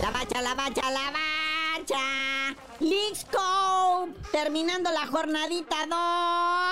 La mancha, la mancha, la mancha. Scope, terminando la jornadita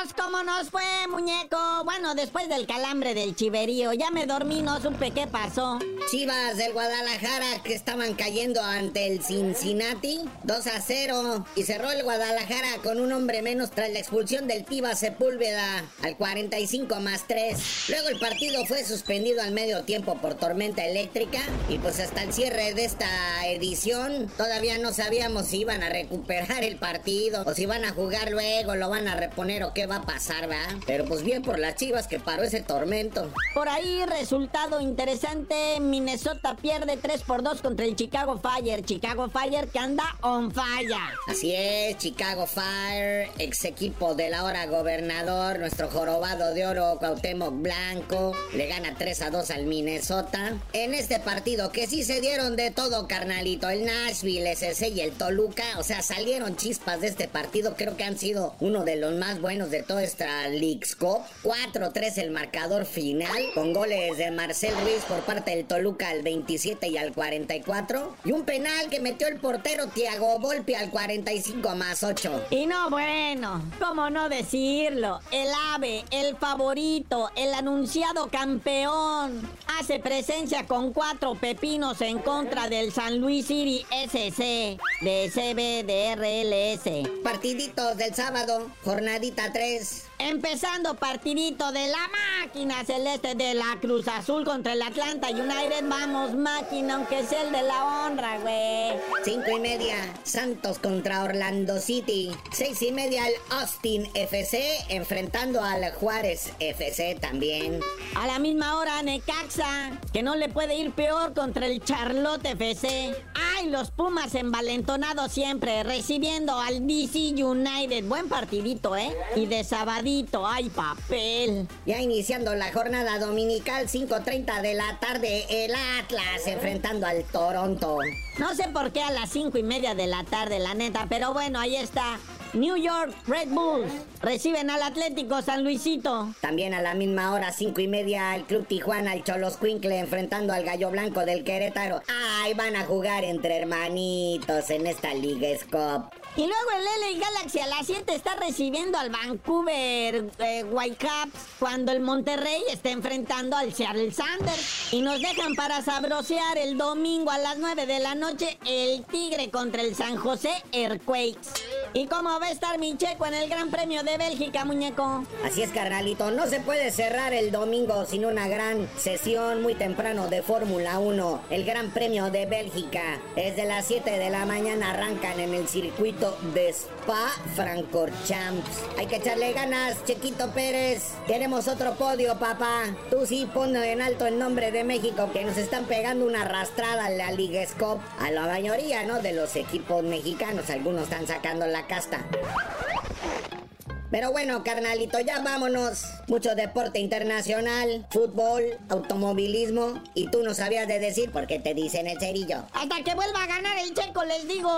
2. ¿Cómo nos fue, muñeco? Bueno, después del calambre del chiverío, ya me dormí, no supe qué pasó. Chivas del Guadalajara que estaban cayendo ante el Cincinnati 2 a 0 y cerró el Guadalajara con un hombre menos tras la expulsión del Tiva Sepúlveda al 45 más 3. Luego el partido fue suspendido al medio tiempo por tormenta eléctrica y pues hasta el cierre de esta edición todavía no sabíamos si iban a recuperar el partido o si van a jugar luego, lo van a reponer o qué va a pasar, ¿va? Pero pues bien por las Chivas que paró ese tormento. Por ahí resultado interesante, Minnesota pierde 3 por 2 contra el Chicago Fire. Chicago Fire que anda on fire. Así es, Chicago Fire, ex equipo del ahora gobernador, nuestro jorobado de oro Cuauhtémoc Blanco, le gana 3 a 2 al Minnesota. En este partido que sí se dieron de todo, carnalito, el Nashville, SC y el Toluca, o sea, salieron chispas de este partido, creo que han sido uno de los más buenos de toda esta League's Cup. 4-3 el marcador final, con goles de Marcel Ruiz por parte del Toluca al 27 y al 44. Y un penal que metió el portero Tiago Volpi al 45 más 8. Y no, bueno, ¿cómo no decirlo? El ave, el favorito, el anunciado campeón, hace presencia con cuatro pepinos en contra del San Luis City SC de CBDRLS. Partiditos del sábado, jornadita 3. Empezando partidito de la máquina celeste de la Cruz Azul contra el Atlanta United. Vamos, máquina, aunque sea el de la honra, güey. Cinco y media, Santos contra Orlando City. Seis y media, el Austin FC enfrentando al Juárez FC también. A la misma hora, Necaxa, que no le puede ir peor contra el Charlotte FC. ¡Ay, los Pumas envalentonados siempre, recibiendo al DC United! Buen partidito, ¿eh? Y de sabadito ¡ay, papel! Ya iniciando la jornada dominical, 5.30 de la tarde, el Atlas enfrentando al Toronto. No sé por qué a las 5 y media de la tarde, la neta, pero bueno, ahí está. New York Red Bulls reciben al Atlético San Luisito. También a la misma hora, cinco y media, el Club Tijuana, el Cholos Quincle enfrentando al Gallo Blanco del Querétaro. ¡Ay, van a jugar entre hermanitos en esta Liga Scop! Y luego el LA Galaxy a las 7 está recibiendo al Vancouver eh, Whitecaps cuando el Monterrey está enfrentando al Seattle Sanders. Y nos dejan para sabrosear el domingo a las 9 de la noche el Tigre contra el San José Earthquakes. ¿Y cómo va a estar mi checo en el Gran Premio de Bélgica, muñeco? Así es, carnalito. No se puede cerrar el domingo sin una gran sesión muy temprano de Fórmula 1. El Gran Premio de Bélgica. Desde las 7 de la mañana arrancan en el circuito de Spa Francorchamps. Hay que echarle ganas, Chequito Pérez. Queremos otro podio, papá. Tú sí pon en alto el nombre de México, que nos están pegando una arrastrada a la Liga Scop. A la mayoría, ¿no? De los equipos mexicanos. Algunos están sacando la casta. Pero bueno, carnalito, ya vámonos. Mucho deporte internacional, fútbol, automovilismo. Y tú no sabías de decir por qué te dicen el cerillo. Hasta que vuelva a ganar el checo, les digo.